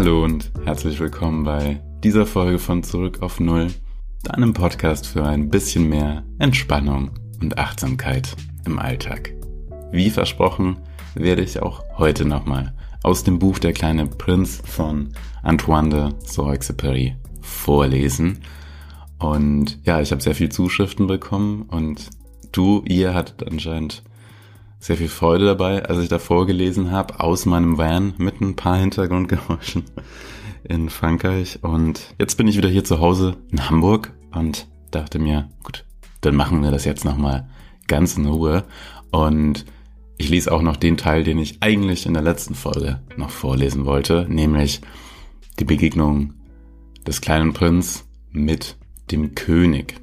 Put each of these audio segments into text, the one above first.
Hallo und herzlich willkommen bei dieser Folge von Zurück auf Null, deinem Podcast für ein bisschen mehr Entspannung und Achtsamkeit im Alltag. Wie versprochen, werde ich auch heute nochmal aus dem Buch Der kleine Prinz von Antoine de Saint-Exupéry vorlesen. Und ja, ich habe sehr viel Zuschriften bekommen und du, ihr hattet anscheinend sehr viel Freude dabei, als ich da vorgelesen habe, aus meinem Van mit ein paar Hintergrundgeräuschen in Frankreich. Und jetzt bin ich wieder hier zu Hause in Hamburg und dachte mir, gut, dann machen wir das jetzt nochmal ganz in Ruhe. Und ich lese auch noch den Teil, den ich eigentlich in der letzten Folge noch vorlesen wollte, nämlich die Begegnung des kleinen Prinz mit dem König.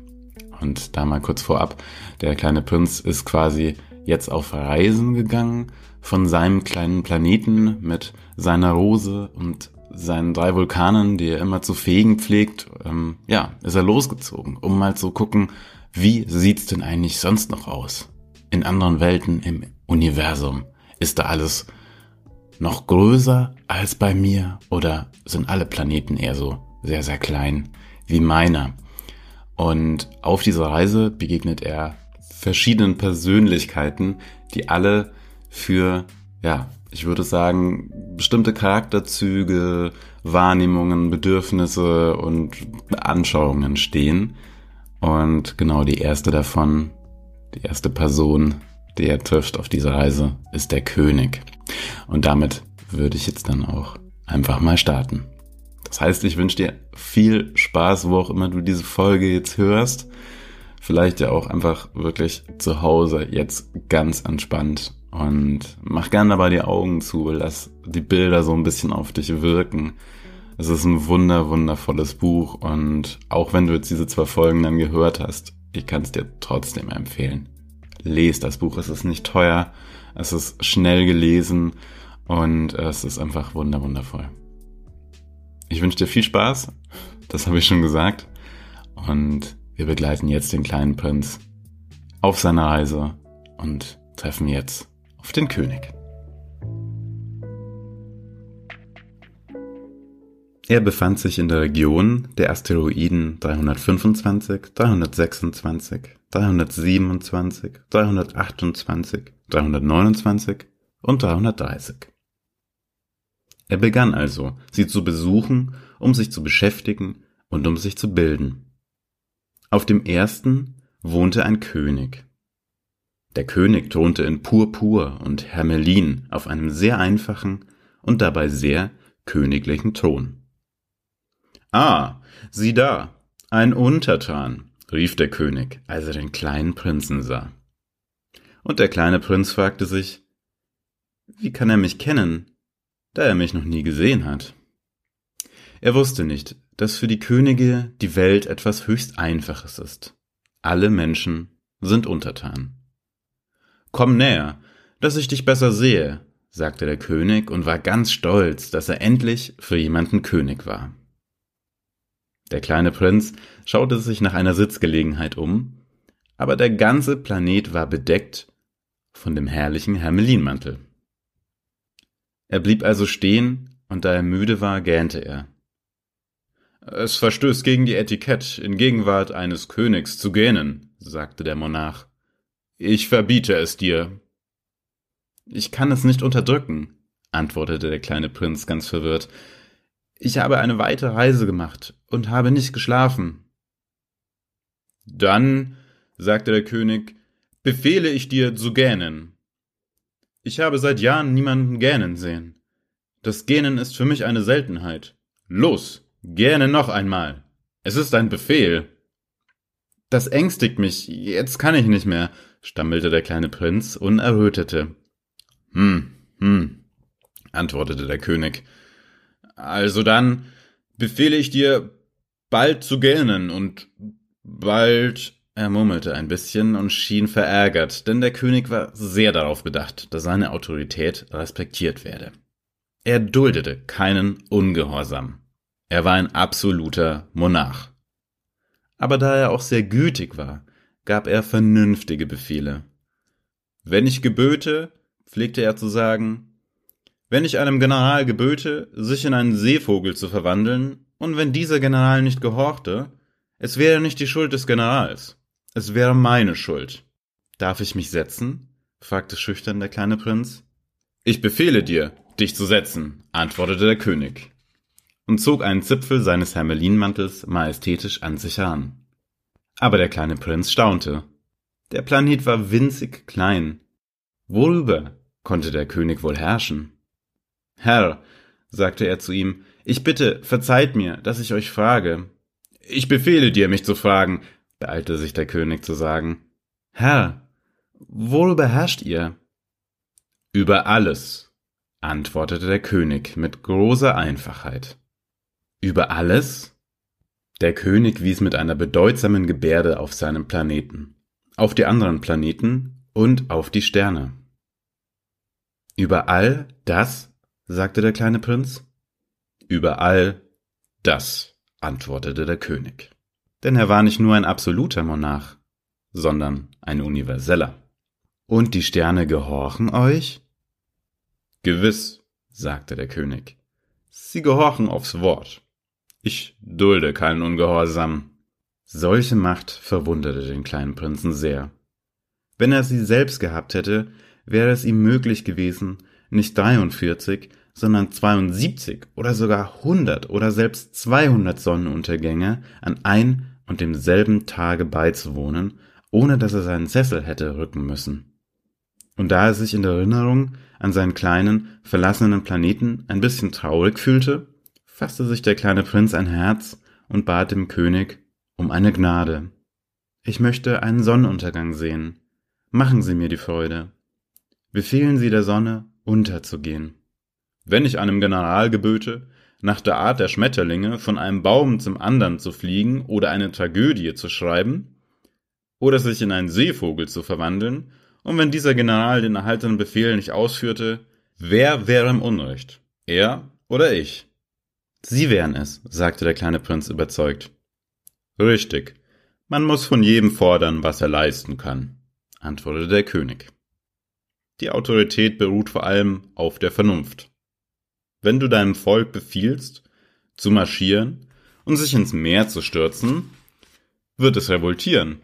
Und da mal kurz vorab, der kleine Prinz ist quasi jetzt auf Reisen gegangen von seinem kleinen Planeten mit seiner Rose und seinen drei Vulkanen, die er immer zu fegen pflegt. Ähm, ja, ist er losgezogen, um mal zu gucken, wie sieht's denn eigentlich sonst noch aus? In anderen Welten im Universum ist da alles noch größer als bei mir oder sind alle Planeten eher so sehr, sehr klein wie meiner? Und auf dieser Reise begegnet er verschiedenen Persönlichkeiten, die alle für, ja, ich würde sagen, bestimmte Charakterzüge, Wahrnehmungen, Bedürfnisse und Anschauungen stehen. Und genau die erste davon, die erste Person, die er trifft auf dieser Reise, ist der König. Und damit würde ich jetzt dann auch einfach mal starten. Das heißt, ich wünsche dir viel Spaß, wo auch immer du diese Folge jetzt hörst vielleicht ja auch einfach wirklich zu Hause jetzt ganz entspannt und mach gerne dabei die Augen zu, lass die Bilder so ein bisschen auf dich wirken. Es ist ein wunder, wundervolles Buch und auch wenn du jetzt diese zwei Folgen dann gehört hast, ich kann es dir trotzdem empfehlen. Lest das Buch, es ist nicht teuer, es ist schnell gelesen und es ist einfach wunder, wundervoll. Ich wünsche dir viel Spaß, das habe ich schon gesagt und wir begleiten jetzt den kleinen Prinz auf seiner Reise und treffen jetzt auf den König. Er befand sich in der Region der Asteroiden 325, 326, 327, 328, 329 und 330. Er begann also, sie zu besuchen, um sich zu beschäftigen und um sich zu bilden. Auf dem ersten wohnte ein König. Der König thronte in Purpur und Hermelin auf einem sehr einfachen und dabei sehr königlichen Thron. Ah, sieh da, ein Untertan, rief der König, als er den kleinen Prinzen sah. Und der kleine Prinz fragte sich, wie kann er mich kennen, da er mich noch nie gesehen hat? Er wusste nicht, dass für die Könige die Welt etwas höchst Einfaches ist. Alle Menschen sind untertan. Komm näher, dass ich dich besser sehe, sagte der König und war ganz stolz, dass er endlich für jemanden König war. Der kleine Prinz schaute sich nach einer Sitzgelegenheit um, aber der ganze Planet war bedeckt von dem herrlichen Hermelinmantel. Er blieb also stehen, und da er müde war, gähnte er. Es verstößt gegen die Etikett, in Gegenwart eines Königs zu gähnen, sagte der Monarch. Ich verbiete es dir. Ich kann es nicht unterdrücken, antwortete der kleine Prinz ganz verwirrt. Ich habe eine weite Reise gemacht und habe nicht geschlafen. Dann, sagte der König, befehle ich dir zu gähnen. Ich habe seit Jahren niemanden gähnen sehen. Das Gähnen ist für mich eine Seltenheit. Los! Gerne noch einmal. Es ist ein Befehl. Das ängstigt mich. Jetzt kann ich nicht mehr, stammelte der kleine Prinz und errötete. Hm, hm, antwortete der König. Also dann befehle ich dir, bald zu gähnen und bald. Er murmelte ein bisschen und schien verärgert, denn der König war sehr darauf bedacht, dass seine Autorität respektiert werde. Er duldete keinen Ungehorsam. Er war ein absoluter Monarch. Aber da er auch sehr gütig war, gab er vernünftige Befehle. Wenn ich geböte, pflegte er zu sagen, Wenn ich einem General geböte, sich in einen Seevogel zu verwandeln, und wenn dieser General nicht gehorchte, es wäre nicht die Schuld des Generals, es wäre meine Schuld. Darf ich mich setzen? fragte schüchtern der kleine Prinz. Ich befehle dir, dich zu setzen, antwortete der König und zog einen Zipfel seines Hermelinmantels majestätisch an sich heran. Aber der kleine Prinz staunte. Der Planet war winzig klein. Worüber konnte der König wohl herrschen? Herr, sagte er zu ihm, ich bitte, verzeiht mir, dass ich euch frage. Ich befehle dir, mich zu fragen, beeilte sich der König zu sagen. Herr, worüber herrscht ihr? Über alles, antwortete der König mit großer Einfachheit. Über alles? Der König wies mit einer bedeutsamen Gebärde auf seinen Planeten, auf die anderen Planeten und auf die Sterne. Über all das? sagte der kleine Prinz. Über all das, antwortete der König. Denn er war nicht nur ein absoluter Monarch, sondern ein universeller. Und die Sterne gehorchen euch? Gewiss, sagte der König. Sie gehorchen aufs Wort. Ich dulde keinen Ungehorsam. Solche Macht verwunderte den kleinen Prinzen sehr. Wenn er sie selbst gehabt hätte, wäre es ihm möglich gewesen, nicht 43, sondern 72 oder sogar 100 oder selbst 200 Sonnenuntergänge an ein und demselben Tage beizuwohnen, ohne dass er seinen Sessel hätte rücken müssen. Und da er sich in der Erinnerung an seinen kleinen, verlassenen Planeten ein bisschen traurig fühlte, fasste sich der kleine Prinz ein Herz und bat dem König um eine Gnade. Ich möchte einen Sonnenuntergang sehen. Machen Sie mir die Freude. Befehlen Sie der Sonne, unterzugehen. Wenn ich einem General geböte, nach der Art der Schmetterlinge von einem Baum zum anderen zu fliegen oder eine Tragödie zu schreiben, oder sich in einen Seevogel zu verwandeln, und wenn dieser General den erhaltenen Befehl nicht ausführte, wer wäre im Unrecht? Er oder ich? Sie wären es, sagte der kleine Prinz überzeugt. Richtig. Man muss von jedem fordern, was er leisten kann, antwortete der König. Die Autorität beruht vor allem auf der Vernunft. Wenn du deinem Volk befiehlst, zu marschieren und sich ins Meer zu stürzen, wird es revoltieren.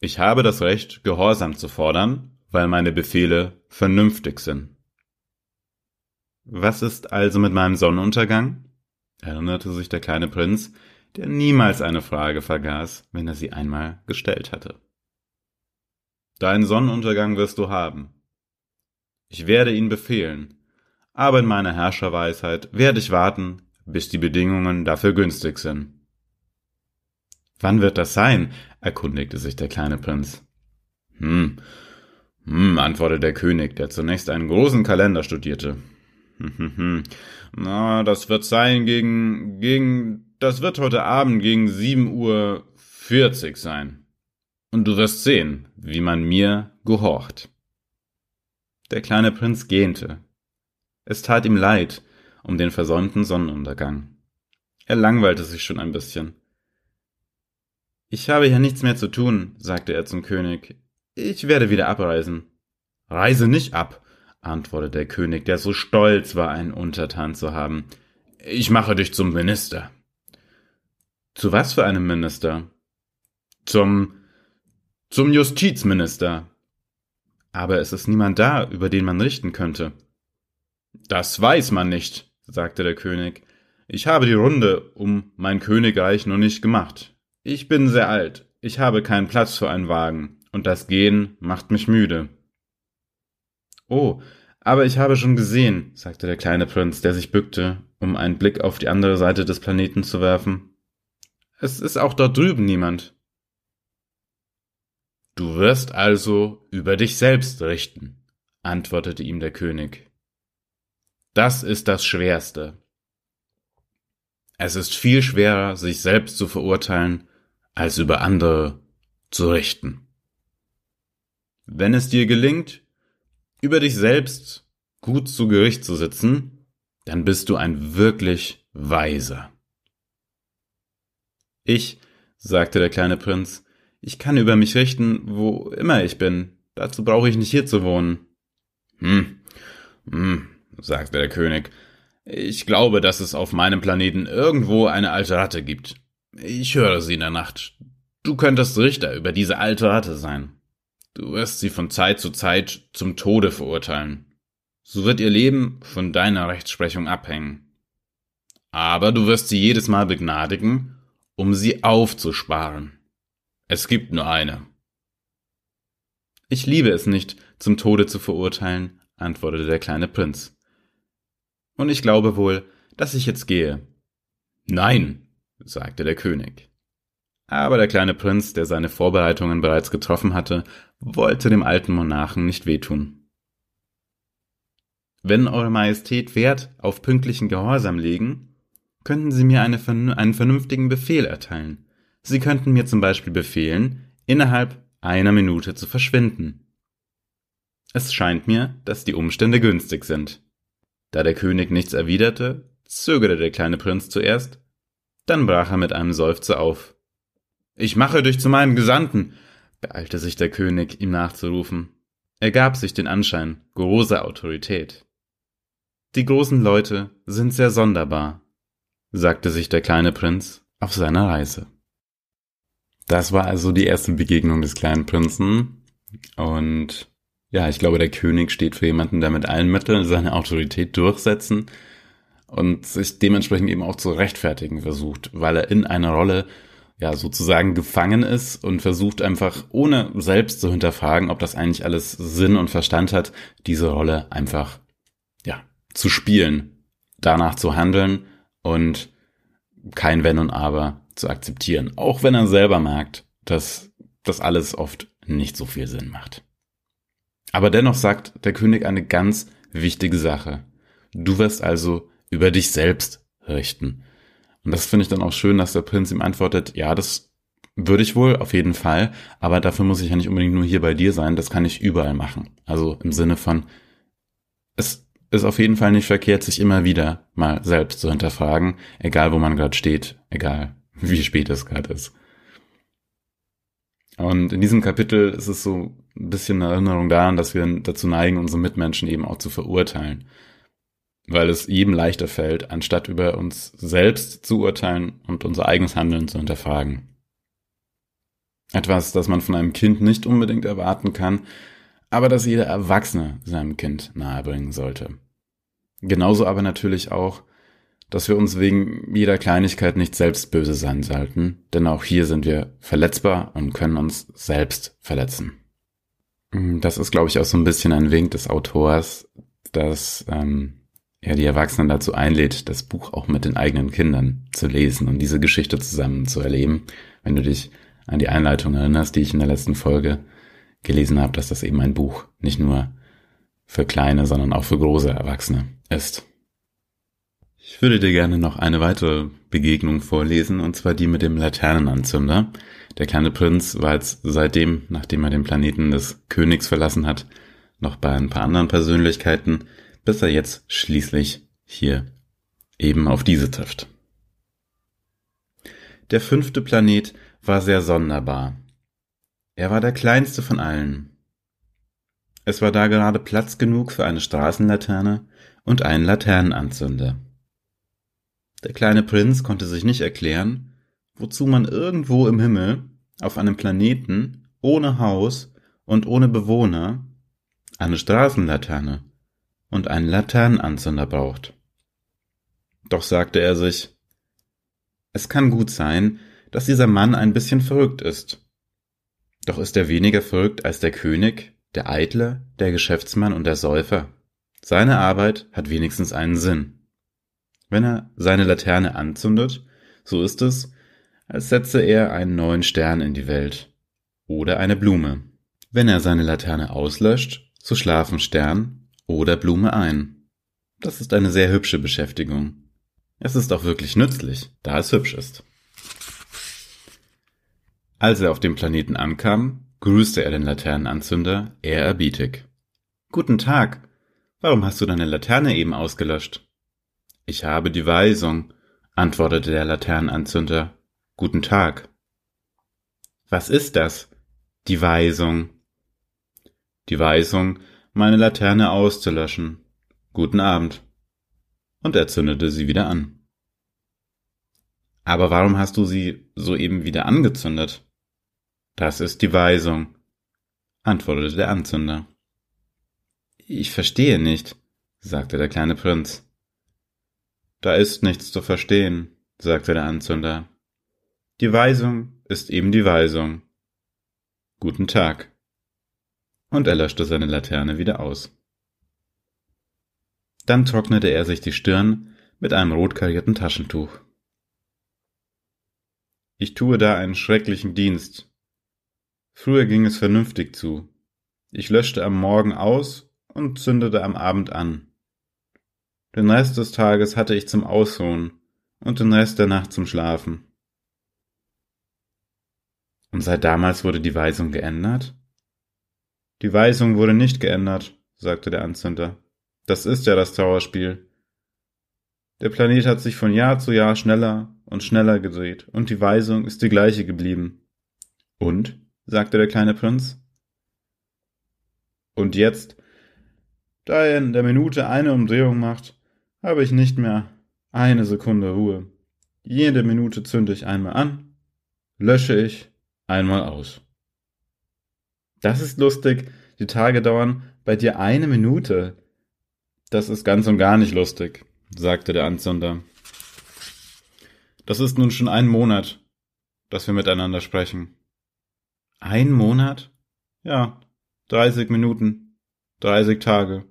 Ich habe das Recht, Gehorsam zu fordern, weil meine Befehle vernünftig sind. Was ist also mit meinem Sonnenuntergang? erinnerte sich der kleine Prinz, der niemals eine Frage vergaß, wenn er sie einmal gestellt hatte. Deinen Sonnenuntergang wirst du haben. Ich werde ihn befehlen, aber in meiner Herrscherweisheit werde ich warten, bis die Bedingungen dafür günstig sind. Wann wird das sein? erkundigte sich der kleine Prinz. Hm, hm, antwortete der König, der zunächst einen großen Kalender studierte. Na, das wird sein gegen, gegen, das wird heute Abend gegen sieben Uhr vierzig sein. Und du wirst sehen, wie man mir gehorcht. Der kleine Prinz gähnte. Es tat ihm leid um den versäumten Sonnenuntergang. Er langweilte sich schon ein bisschen. Ich habe hier nichts mehr zu tun, sagte er zum König. Ich werde wieder abreisen. Reise nicht ab, antwortete der König, der so stolz war, einen Untertan zu haben. Ich mache dich zum Minister. Zu was für einem Minister? Zum zum Justizminister. Aber es ist niemand da, über den man richten könnte. Das weiß man nicht, sagte der König. Ich habe die Runde um mein Königreich noch nicht gemacht. Ich bin sehr alt, ich habe keinen Platz für einen Wagen, und das Gehen macht mich müde. Oh, aber ich habe schon gesehen, sagte der kleine Prinz, der sich bückte, um einen Blick auf die andere Seite des Planeten zu werfen. Es ist auch dort drüben niemand. Du wirst also über dich selbst richten, antwortete ihm der König. Das ist das Schwerste. Es ist viel schwerer, sich selbst zu verurteilen, als über andere zu richten. Wenn es dir gelingt, über dich selbst gut zu Gericht zu sitzen, dann bist du ein wirklich Weiser. Ich, sagte der kleine Prinz, ich kann über mich richten, wo immer ich bin. Dazu brauche ich nicht hier zu wohnen. Hm, hm, sagte der König. Ich glaube, dass es auf meinem Planeten irgendwo eine alte Ratte gibt. Ich höre sie in der Nacht. Du könntest Richter über diese alte Ratte sein. Du wirst sie von Zeit zu Zeit zum Tode verurteilen. So wird ihr Leben von deiner Rechtsprechung abhängen. Aber du wirst sie jedes Mal begnadigen, um sie aufzusparen. Es gibt nur eine. Ich liebe es nicht, zum Tode zu verurteilen, antwortete der kleine Prinz. Und ich glaube wohl, dass ich jetzt gehe. Nein, sagte der König. Aber der kleine Prinz, der seine Vorbereitungen bereits getroffen hatte, wollte dem alten Monarchen nicht wehtun. Wenn Eure Majestät Wert auf pünktlichen Gehorsam legen, könnten Sie mir eine, einen vernünftigen Befehl erteilen. Sie könnten mir zum Beispiel befehlen, innerhalb einer Minute zu verschwinden. Es scheint mir, dass die Umstände günstig sind. Da der König nichts erwiderte, zögerte der kleine Prinz zuerst, dann brach er mit einem Seufzer auf. Ich mache dich zu meinem Gesandten, beeilte sich der König, ihm nachzurufen. Er gab sich den Anschein großer Autorität. Die großen Leute sind sehr sonderbar, sagte sich der kleine Prinz auf seiner Reise. Das war also die erste Begegnung des kleinen Prinzen. Und ja, ich glaube, der König steht für jemanden, der mit allen Mitteln seine Autorität durchsetzen und sich dementsprechend eben auch zu rechtfertigen versucht, weil er in einer Rolle ja sozusagen gefangen ist und versucht einfach, ohne selbst zu hinterfragen, ob das eigentlich alles Sinn und Verstand hat, diese Rolle einfach ja zu spielen, danach zu handeln und kein Wenn und Aber zu akzeptieren, auch wenn er selber merkt, dass das alles oft nicht so viel Sinn macht. Aber dennoch sagt der König eine ganz wichtige Sache. Du wirst also über dich selbst richten. Und das finde ich dann auch schön, dass der Prinz ihm antwortet, ja, das würde ich wohl, auf jeden Fall, aber dafür muss ich ja nicht unbedingt nur hier bei dir sein, das kann ich überall machen. Also im Sinne von, es ist auf jeden Fall nicht verkehrt, sich immer wieder mal selbst zu hinterfragen, egal wo man gerade steht, egal wie spät es gerade ist. Und in diesem Kapitel ist es so ein bisschen eine Erinnerung daran, dass wir dazu neigen, unsere Mitmenschen eben auch zu verurteilen weil es jedem leichter fällt, anstatt über uns selbst zu urteilen und unser eigenes Handeln zu hinterfragen. Etwas, das man von einem Kind nicht unbedingt erwarten kann, aber das jeder Erwachsene seinem Kind nahebringen sollte. Genauso aber natürlich auch, dass wir uns wegen jeder Kleinigkeit nicht selbst böse sein sollten, denn auch hier sind wir verletzbar und können uns selbst verletzen. Das ist, glaube ich, auch so ein bisschen ein Wink des Autors, dass ähm, ja die Erwachsenen dazu einlädt, das Buch auch mit den eigenen Kindern zu lesen und diese Geschichte zusammen zu erleben. Wenn du dich an die Einleitung erinnerst, die ich in der letzten Folge gelesen habe, dass das eben ein Buch nicht nur für kleine, sondern auch für große Erwachsene ist. Ich würde dir gerne noch eine weitere Begegnung vorlesen, und zwar die mit dem Laternenanzünder. Der kleine Prinz war jetzt seitdem, nachdem er den Planeten des Königs verlassen hat, noch bei ein paar anderen Persönlichkeiten, bis er jetzt schließlich hier eben auf diese trifft. Der fünfte Planet war sehr sonderbar. Er war der kleinste von allen. Es war da gerade Platz genug für eine Straßenlaterne und einen Laternenanzünder. Der kleine Prinz konnte sich nicht erklären, wozu man irgendwo im Himmel auf einem Planeten ohne Haus und ohne Bewohner eine Straßenlaterne und einen Laternenanzünder braucht. Doch sagte er sich, es kann gut sein, dass dieser Mann ein bisschen verrückt ist. Doch ist er weniger verrückt als der König, der Eitle, der Geschäftsmann und der Säufer. Seine Arbeit hat wenigstens einen Sinn. Wenn er seine Laterne anzündet, so ist es, als setze er einen neuen Stern in die Welt oder eine Blume. Wenn er seine Laterne auslöscht, so schlafen Stern oder Blume ein. Das ist eine sehr hübsche Beschäftigung. Es ist auch wirklich nützlich, da es hübsch ist. Als er auf dem Planeten ankam, grüßte er den Laternenanzünder ehrerbietig. Guten Tag. Warum hast du deine Laterne eben ausgelöscht? Ich habe die Weisung, antwortete der Laternenanzünder. Guten Tag. Was ist das? Die Weisung. Die Weisung meine Laterne auszulöschen. Guten Abend. Und er zündete sie wieder an. Aber warum hast du sie soeben wieder angezündet? Das ist die Weisung, antwortete der Anzünder. Ich verstehe nicht, sagte der kleine Prinz. Da ist nichts zu verstehen, sagte der Anzünder. Die Weisung ist eben die Weisung. Guten Tag. Und er löschte seine Laterne wieder aus. Dann trocknete er sich die Stirn mit einem rotkarierten Taschentuch. Ich tue da einen schrecklichen Dienst. Früher ging es vernünftig zu. Ich löschte am Morgen aus und zündete am Abend an. Den Rest des Tages hatte ich zum Ausruhen und den Rest der Nacht zum Schlafen. Und seit damals wurde die Weisung geändert? Die Weisung wurde nicht geändert, sagte der Anzünder. Das ist ja das Trauerspiel. Der Planet hat sich von Jahr zu Jahr schneller und schneller gedreht, und die Weisung ist die gleiche geblieben. Und? sagte der kleine Prinz. Und jetzt, da er in der Minute eine Umdrehung macht, habe ich nicht mehr eine Sekunde Ruhe. Jede Minute zünde ich einmal an, lösche ich einmal aus. Das ist lustig, die Tage dauern bei dir eine Minute. Das ist ganz und gar nicht lustig, sagte der Anzünder. Das ist nun schon ein Monat, dass wir miteinander sprechen. Ein Monat? Ja, dreißig Minuten, dreißig Tage.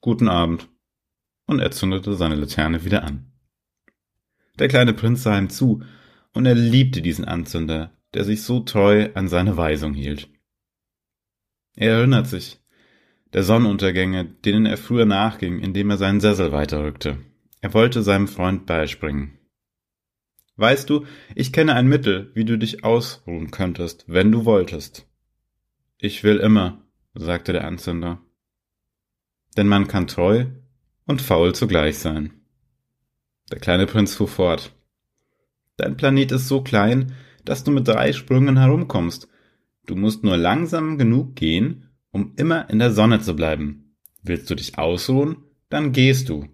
Guten Abend. Und er zündete seine Laterne wieder an. Der kleine Prinz sah ihm zu, und er liebte diesen Anzünder, der sich so treu an seine Weisung hielt. Er erinnert sich, der Sonnenuntergänge, denen er früher nachging, indem er seinen Sessel weiterrückte. Er wollte seinem Freund beispringen. Weißt du, ich kenne ein Mittel, wie du dich ausruhen könntest, wenn du wolltest. Ich will immer, sagte der Anzünder. Denn man kann treu und faul zugleich sein. Der kleine Prinz fuhr fort. Dein Planet ist so klein, dass du mit drei Sprüngen herumkommst. Du musst nur langsam genug gehen, um immer in der Sonne zu bleiben. Willst du dich ausruhen, dann gehst du.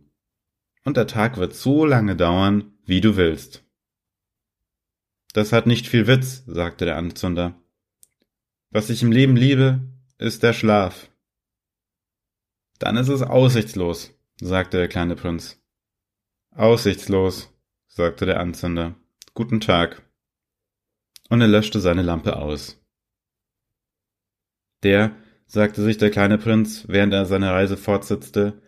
Und der Tag wird so lange dauern, wie du willst. Das hat nicht viel Witz, sagte der Anzünder. Was ich im Leben liebe, ist der Schlaf. Dann ist es aussichtslos, sagte der kleine Prinz. Aussichtslos, sagte der Anzünder. Guten Tag. Und er löschte seine Lampe aus. Der, sagte sich der kleine Prinz, während er seine Reise fortsetzte,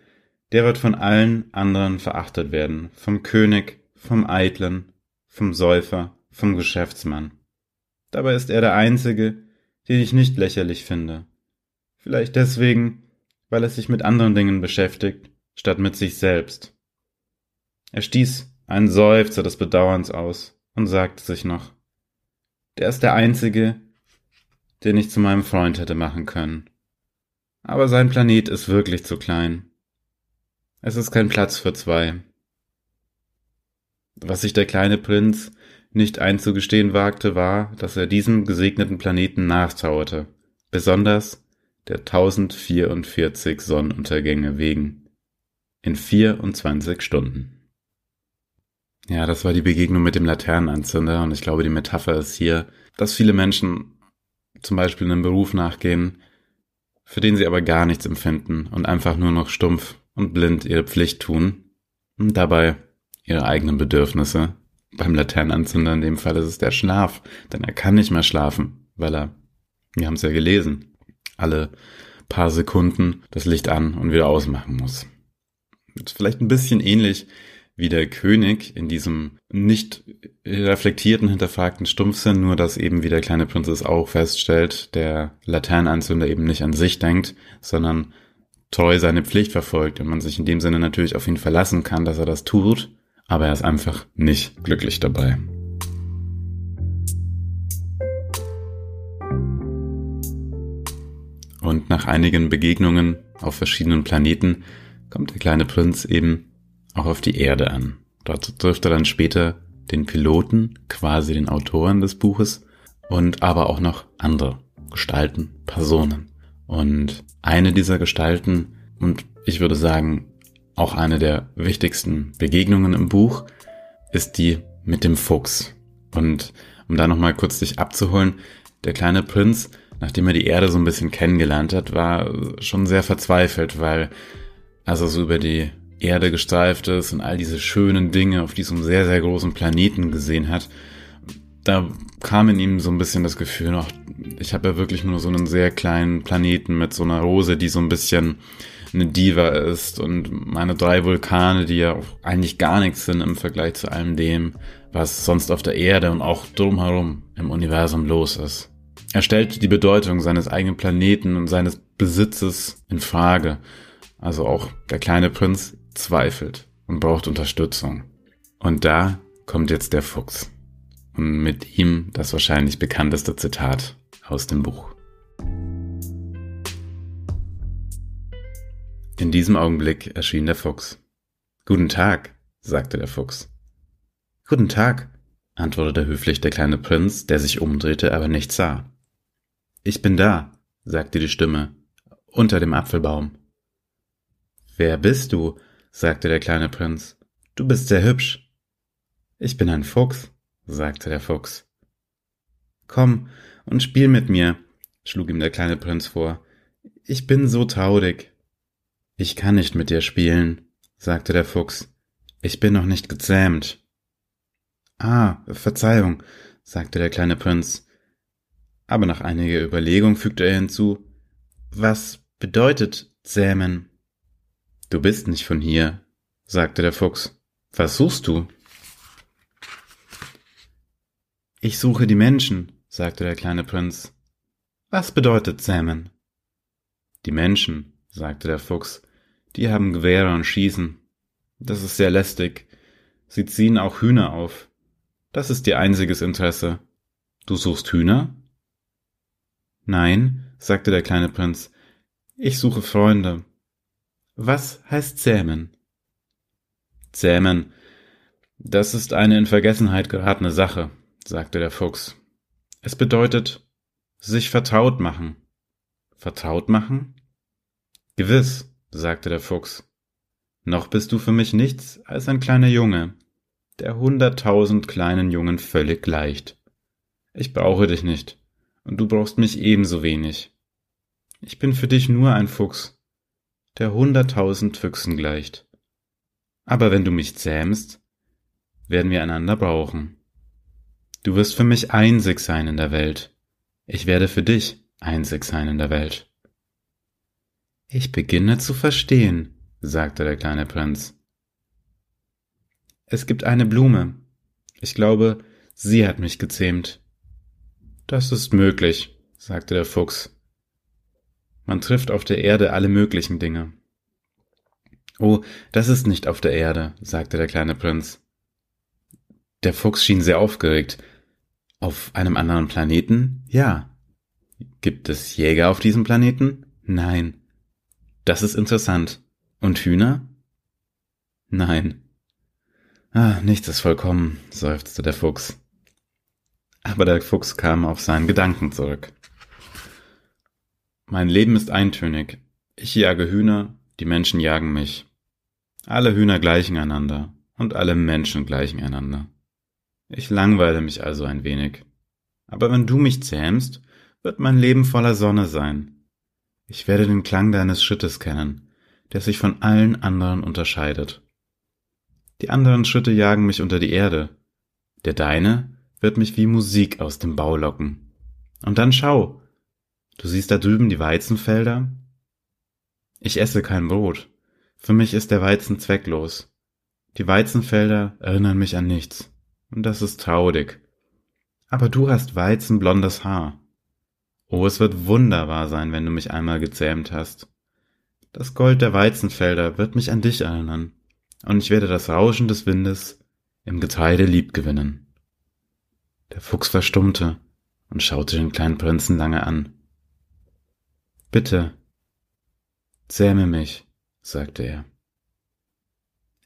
der wird von allen anderen verachtet werden, vom König, vom Eitlen, vom Säufer, vom Geschäftsmann. Dabei ist er der Einzige, den ich nicht lächerlich finde. Vielleicht deswegen, weil er sich mit anderen Dingen beschäftigt, statt mit sich selbst. Er stieß einen Seufzer des Bedauerns aus und sagte sich noch, der ist der Einzige, den ich zu meinem Freund hätte machen können. Aber sein Planet ist wirklich zu klein. Es ist kein Platz für zwei. Was sich der kleine Prinz nicht einzugestehen wagte, war, dass er diesem gesegneten Planeten nachtrauerte, besonders der 1044 Sonnenuntergänge wegen, in 24 Stunden. Ja, das war die Begegnung mit dem Laternenanzünder und ich glaube, die Metapher ist hier, dass viele Menschen zum Beispiel einem Beruf nachgehen, für den sie aber gar nichts empfinden und einfach nur noch stumpf und blind ihre Pflicht tun und dabei ihre eigenen Bedürfnisse. Beim Laternenanzünder in dem Fall ist es der Schlaf, denn er kann nicht mehr schlafen, weil er, wir haben es ja gelesen, alle paar Sekunden das Licht an und wieder ausmachen muss. Ist vielleicht ein bisschen ähnlich wie der König in diesem nicht reflektierten, hinterfragten Stumpfsinn, nur dass eben wie der kleine Prinz es auch feststellt, der Laternenanzünder eben nicht an sich denkt, sondern treu seine Pflicht verfolgt und man sich in dem Sinne natürlich auf ihn verlassen kann, dass er das tut, aber er ist einfach nicht glücklich dabei. Und nach einigen Begegnungen auf verschiedenen Planeten kommt der kleine Prinz eben auch auf die Erde an. Dort trifft er dann später den Piloten, quasi den Autoren des Buches, und aber auch noch andere Gestalten, Personen. Und eine dieser Gestalten, und ich würde sagen, auch eine der wichtigsten Begegnungen im Buch, ist die mit dem Fuchs. Und um da nochmal kurz dich abzuholen, der kleine Prinz, nachdem er die Erde so ein bisschen kennengelernt hat, war schon sehr verzweifelt, weil als er so über die Erde gestreift ist und all diese schönen Dinge auf diesem sehr, sehr großen Planeten gesehen hat, da kam in ihm so ein bisschen das Gefühl, noch, ich habe ja wirklich nur so einen sehr kleinen Planeten mit so einer Rose, die so ein bisschen eine Diva ist und meine drei Vulkane, die ja eigentlich gar nichts sind im Vergleich zu allem dem, was sonst auf der Erde und auch drumherum im Universum los ist. Er stellt die Bedeutung seines eigenen Planeten und seines Besitzes in Frage. Also auch der kleine Prinz zweifelt und braucht Unterstützung. Und da kommt jetzt der Fuchs. Und mit ihm das wahrscheinlich bekannteste Zitat aus dem Buch. In diesem Augenblick erschien der Fuchs. Guten Tag, sagte der Fuchs. Guten Tag, antwortete höflich der kleine Prinz, der sich umdrehte, aber nichts sah. Ich bin da, sagte die Stimme, unter dem Apfelbaum. Wer bist du? Sagte der kleine Prinz. Du bist sehr hübsch. Ich bin ein Fuchs, sagte der Fuchs. Komm und spiel mit mir, schlug ihm der kleine Prinz vor. Ich bin so traurig. Ich kann nicht mit dir spielen, sagte der Fuchs. Ich bin noch nicht gezähmt. Ah, Verzeihung, sagte der kleine Prinz. Aber nach einiger Überlegung fügte er hinzu, was bedeutet zähmen? Du bist nicht von hier, sagte der Fuchs. Was suchst du? Ich suche die Menschen, sagte der kleine Prinz. Was bedeutet Zähmen? Die Menschen, sagte der Fuchs, die haben Gewehre und schießen. Das ist sehr lästig. Sie ziehen auch Hühner auf. Das ist ihr einziges Interesse. Du suchst Hühner? Nein, sagte der kleine Prinz. Ich suche Freunde. Was heißt zähmen? Zähmen. Das ist eine in Vergessenheit geratene Sache sagte der Fuchs. Es bedeutet sich vertraut machen. Vertraut machen? Gewiss, sagte der Fuchs. Noch bist du für mich nichts als ein kleiner Junge, der hunderttausend kleinen Jungen völlig gleicht. Ich brauche dich nicht, und du brauchst mich ebenso wenig. Ich bin für dich nur ein Fuchs, der hunderttausend Füchsen gleicht. Aber wenn du mich zähmst, werden wir einander brauchen. Du wirst für mich einzig sein in der Welt. Ich werde für dich einzig sein in der Welt. Ich beginne zu verstehen, sagte der kleine Prinz. Es gibt eine Blume. Ich glaube, sie hat mich gezähmt. Das ist möglich, sagte der Fuchs. Man trifft auf der Erde alle möglichen Dinge. Oh, das ist nicht auf der Erde, sagte der kleine Prinz. Der Fuchs schien sehr aufgeregt. Auf einem anderen Planeten? Ja. Gibt es Jäger auf diesem Planeten? Nein. Das ist interessant. Und Hühner? Nein. Ah, nichts ist vollkommen, seufzte der Fuchs. Aber der Fuchs kam auf seinen Gedanken zurück. Mein Leben ist eintönig. Ich jage Hühner, die Menschen jagen mich. Alle Hühner gleichen einander und alle Menschen gleichen einander. Ich langweile mich also ein wenig. Aber wenn du mich zähmst, wird mein Leben voller Sonne sein. Ich werde den Klang deines Schrittes kennen, der sich von allen anderen unterscheidet. Die anderen Schritte jagen mich unter die Erde. Der deine wird mich wie Musik aus dem Bau locken. Und dann schau. Du siehst da drüben die Weizenfelder? Ich esse kein Brot. Für mich ist der Weizen zwecklos. Die Weizenfelder erinnern mich an nichts und das ist traurig. Aber du hast weizenblondes Haar. Oh, es wird wunderbar sein, wenn du mich einmal gezähmt hast. Das Gold der Weizenfelder wird mich an dich erinnern, und ich werde das Rauschen des Windes im Getreide liebgewinnen. Der Fuchs verstummte und schaute den kleinen Prinzen lange an. Bitte, zähme mich, sagte er.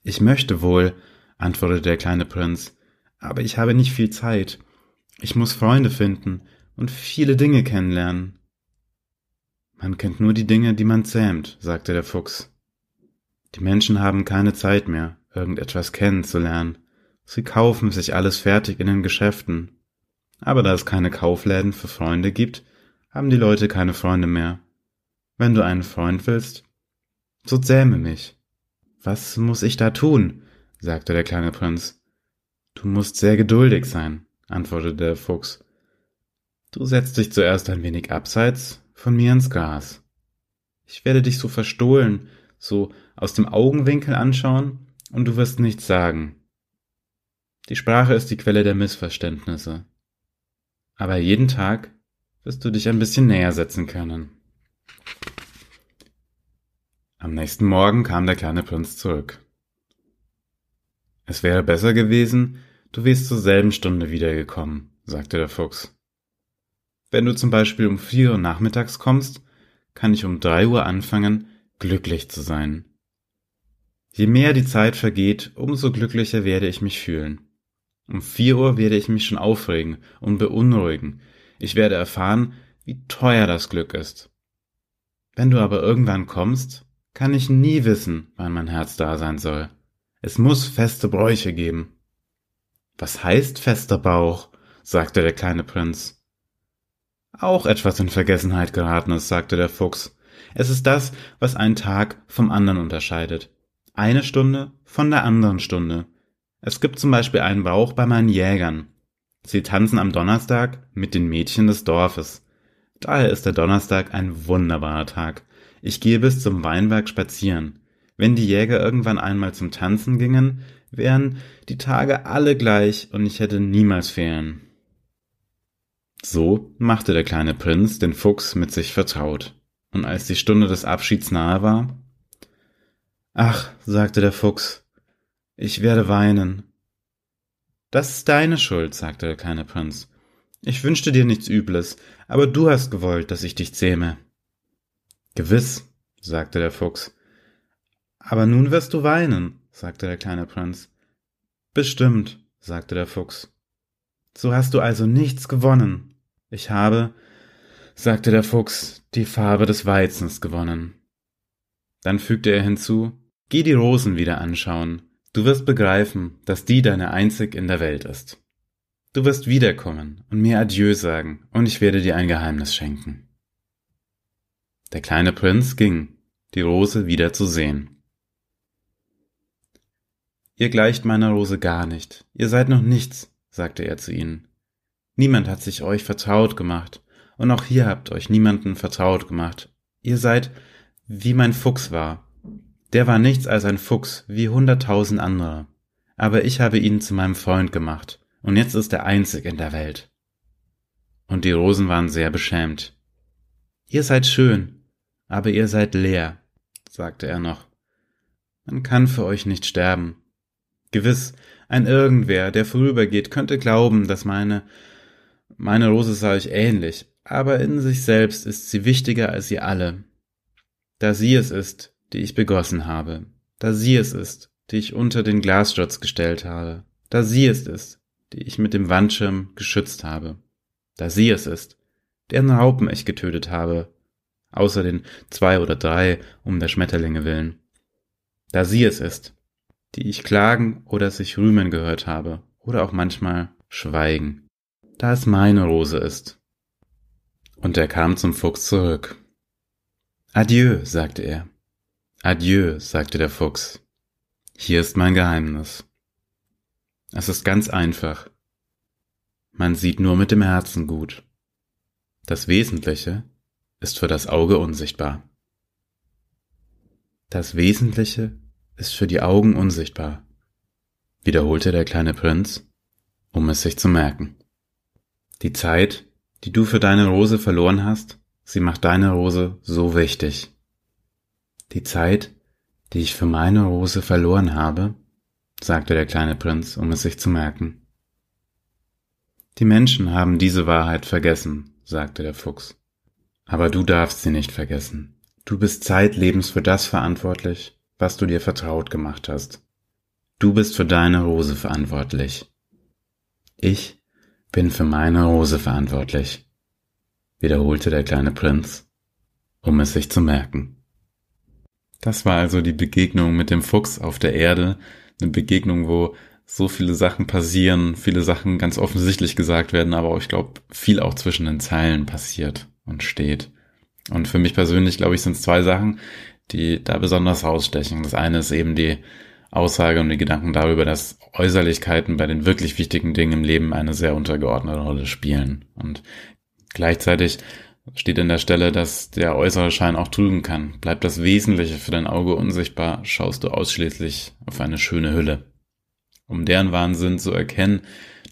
Ich möchte wohl, antwortete der kleine Prinz, aber ich habe nicht viel Zeit. Ich muss Freunde finden und viele Dinge kennenlernen. Man kennt nur die Dinge, die man zähmt, sagte der Fuchs. Die Menschen haben keine Zeit mehr, irgendetwas kennenzulernen. Sie kaufen sich alles fertig in den Geschäften. Aber da es keine Kaufläden für Freunde gibt, haben die Leute keine Freunde mehr. Wenn du einen Freund willst, so zähme mich. Was muss ich da tun? sagte der kleine Prinz. Du musst sehr geduldig sein, antwortete der Fuchs. Du setzt dich zuerst ein wenig abseits von mir ins Gras. Ich werde dich so verstohlen, so aus dem Augenwinkel anschauen, und du wirst nichts sagen. Die Sprache ist die Quelle der Missverständnisse. Aber jeden Tag wirst du dich ein bisschen näher setzen können. Am nächsten Morgen kam der kleine Prinz zurück. Es wäre besser gewesen, du wärst zur selben Stunde wiedergekommen, sagte der Fuchs. Wenn du zum Beispiel um vier Uhr nachmittags kommst, kann ich um drei Uhr anfangen, glücklich zu sein. Je mehr die Zeit vergeht, umso glücklicher werde ich mich fühlen. Um vier Uhr werde ich mich schon aufregen und beunruhigen. Ich werde erfahren, wie teuer das Glück ist. Wenn du aber irgendwann kommst, kann ich nie wissen, wann mein Herz da sein soll. Es muss feste Bräuche geben. Was heißt fester Bauch? sagte der kleine Prinz. Auch etwas in Vergessenheit geraten ist, sagte der Fuchs. Es ist das, was einen Tag vom anderen unterscheidet. Eine Stunde von der anderen Stunde. Es gibt zum Beispiel einen Bauch bei meinen Jägern. Sie tanzen am Donnerstag mit den Mädchen des Dorfes. Daher ist der Donnerstag ein wunderbarer Tag. Ich gehe bis zum Weinberg spazieren. Wenn die Jäger irgendwann einmal zum Tanzen gingen, wären die Tage alle gleich und ich hätte niemals Ferien. So machte der kleine Prinz den Fuchs mit sich vertraut, und als die Stunde des Abschieds nahe war, Ach, sagte der Fuchs, ich werde weinen. Das ist deine Schuld, sagte der kleine Prinz. Ich wünschte dir nichts Übles, aber du hast gewollt, dass ich dich zähme. Gewiss, sagte der Fuchs, aber nun wirst du weinen, sagte der kleine Prinz. Bestimmt, sagte der Fuchs. So hast du also nichts gewonnen. Ich habe, sagte der Fuchs, die Farbe des Weizens gewonnen. Dann fügte er hinzu, Geh die Rosen wieder anschauen, du wirst begreifen, dass die deine einzig in der Welt ist. Du wirst wiederkommen und mir Adieu sagen, und ich werde dir ein Geheimnis schenken. Der kleine Prinz ging, die Rose wieder zu sehen. Ihr gleicht meiner Rose gar nicht, ihr seid noch nichts, sagte er zu ihnen. Niemand hat sich euch vertraut gemacht, und auch hier habt euch niemanden vertraut gemacht. Ihr seid, wie mein Fuchs war. Der war nichts als ein Fuchs, wie hunderttausend andere. Aber ich habe ihn zu meinem Freund gemacht, und jetzt ist er einzig in der Welt. Und die Rosen waren sehr beschämt. Ihr seid schön, aber ihr seid leer, sagte er noch. Man kann für euch nicht sterben, Gewiss, ein Irgendwer, der vorübergeht, könnte glauben, dass meine, meine Rose sei euch ähnlich, aber in sich selbst ist sie wichtiger als ihr alle. Da sie es ist, die ich begossen habe, da sie es ist, die ich unter den Glassturz gestellt habe, da sie es ist, die ich mit dem Wandschirm geschützt habe, da sie es ist, deren Raupen ich getötet habe, außer den zwei oder drei um der Schmetterlinge willen, da sie es ist, die ich klagen oder sich rühmen gehört habe, oder auch manchmal schweigen, da es meine Rose ist. Und er kam zum Fuchs zurück. Adieu, sagte er. Adieu, sagte der Fuchs. Hier ist mein Geheimnis. Es ist ganz einfach. Man sieht nur mit dem Herzen gut. Das Wesentliche ist für das Auge unsichtbar. Das Wesentliche ist für die Augen unsichtbar, wiederholte der kleine Prinz, um es sich zu merken. Die Zeit, die du für deine Rose verloren hast, sie macht deine Rose so wichtig. Die Zeit, die ich für meine Rose verloren habe, sagte der kleine Prinz, um es sich zu merken. Die Menschen haben diese Wahrheit vergessen, sagte der Fuchs. Aber du darfst sie nicht vergessen. Du bist zeitlebens für das verantwortlich, was du dir vertraut gemacht hast. Du bist für deine Rose verantwortlich. Ich bin für meine Rose verantwortlich, wiederholte der kleine Prinz, um es sich zu merken. Das war also die Begegnung mit dem Fuchs auf der Erde. Eine Begegnung, wo so viele Sachen passieren, viele Sachen ganz offensichtlich gesagt werden, aber ich glaube, viel auch zwischen den Zeilen passiert und steht. Und für mich persönlich, glaube ich, sind es zwei Sachen, die da besonders rausstechen. Das eine ist eben die Aussage und die Gedanken darüber, dass Äußerlichkeiten bei den wirklich wichtigen Dingen im Leben eine sehr untergeordnete Rolle spielen. Und gleichzeitig steht in der Stelle, dass der äußere Schein auch trügen kann. Bleibt das Wesentliche für dein Auge unsichtbar, schaust du ausschließlich auf eine schöne Hülle. Um deren Wahnsinn zu erkennen,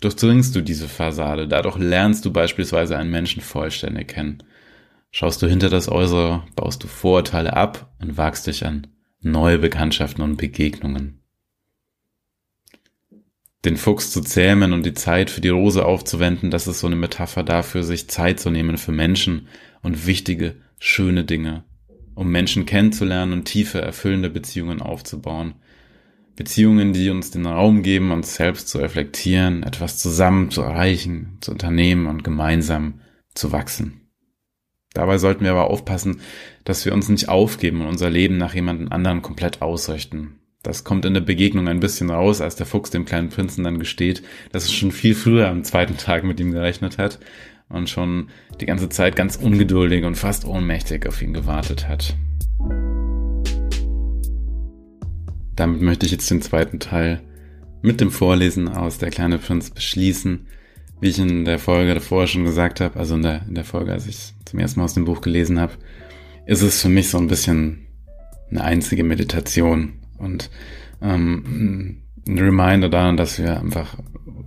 durchdringst du diese Fassade. Dadurch lernst du beispielsweise einen Menschen vollständig kennen. Schaust du hinter das Äußere, baust du Vorurteile ab und wagst dich an neue Bekanntschaften und Begegnungen. Den Fuchs zu zähmen und die Zeit für die Rose aufzuwenden, das ist so eine Metapher dafür, sich Zeit zu nehmen für Menschen und wichtige, schöne Dinge, um Menschen kennenzulernen und tiefe, erfüllende Beziehungen aufzubauen. Beziehungen, die uns den Raum geben, uns selbst zu reflektieren, etwas zusammen zu erreichen, zu unternehmen und gemeinsam zu wachsen. Dabei sollten wir aber aufpassen, dass wir uns nicht aufgeben und unser Leben nach jemandem anderen komplett ausrichten. Das kommt in der Begegnung ein bisschen raus, als der Fuchs dem kleinen Prinzen dann gesteht, dass es schon viel früher am zweiten Tag mit ihm gerechnet hat und schon die ganze Zeit ganz ungeduldig und fast ohnmächtig auf ihn gewartet hat. Damit möchte ich jetzt den zweiten Teil mit dem Vorlesen aus Der kleine Prinz beschließen. Wie ich in der Folge davor schon gesagt habe, also in der, in der Folge, als ich zum ersten Mal aus dem Buch gelesen habe, ist es für mich so ein bisschen eine einzige Meditation und ähm, ein Reminder daran, dass wir einfach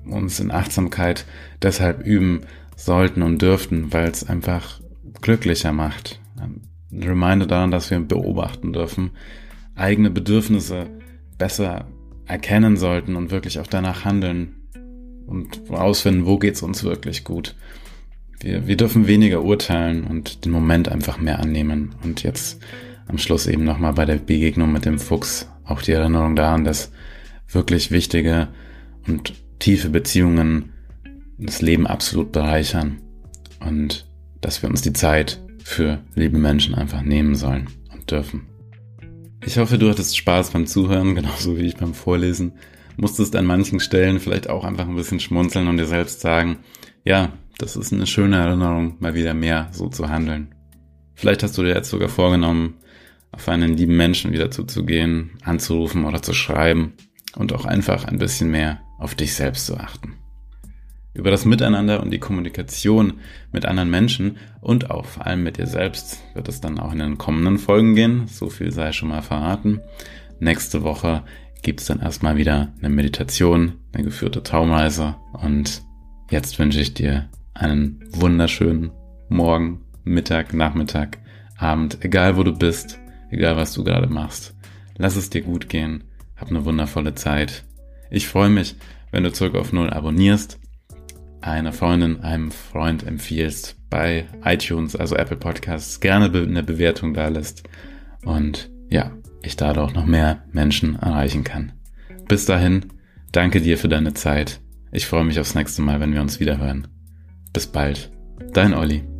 uns in Achtsamkeit deshalb üben sollten und dürften, weil es einfach glücklicher macht. Ein Reminder daran, dass wir beobachten dürfen, eigene Bedürfnisse besser erkennen sollten und wirklich auch danach handeln und herausfinden, wo geht's uns wirklich gut. Wir, wir dürfen weniger urteilen und den Moment einfach mehr annehmen. Und jetzt am Schluss eben nochmal bei der Begegnung mit dem Fuchs auch die Erinnerung daran, dass wirklich wichtige und tiefe Beziehungen das Leben absolut bereichern und dass wir uns die Zeit für liebe Menschen einfach nehmen sollen und dürfen. Ich hoffe, du hattest Spaß beim Zuhören, genauso wie ich beim Vorlesen. Musstest an manchen Stellen vielleicht auch einfach ein bisschen schmunzeln und dir selbst sagen, ja, das ist eine schöne Erinnerung, mal wieder mehr so zu handeln. Vielleicht hast du dir jetzt sogar vorgenommen, auf einen lieben Menschen wieder zuzugehen, anzurufen oder zu schreiben und auch einfach ein bisschen mehr auf dich selbst zu achten. Über das Miteinander und die Kommunikation mit anderen Menschen und auch vor allem mit dir selbst wird es dann auch in den kommenden Folgen gehen. So viel sei schon mal verraten. Nächste Woche gibt es dann erstmal wieder eine Meditation, eine geführte Traumreise und jetzt wünsche ich dir einen wunderschönen Morgen, Mittag, Nachmittag, Abend, egal wo du bist egal was du gerade machst. Lass es dir gut gehen, hab eine wundervolle Zeit. Ich freue mich, wenn du zurück auf Null abonnierst, einer Freundin, einem Freund empfiehlst, bei iTunes, also Apple Podcasts, gerne eine Bewertung da lässt und ja, ich dadurch noch mehr Menschen erreichen kann. Bis dahin, danke dir für deine Zeit. Ich freue mich aufs nächste Mal, wenn wir uns wieder hören. Bis bald. Dein Olli.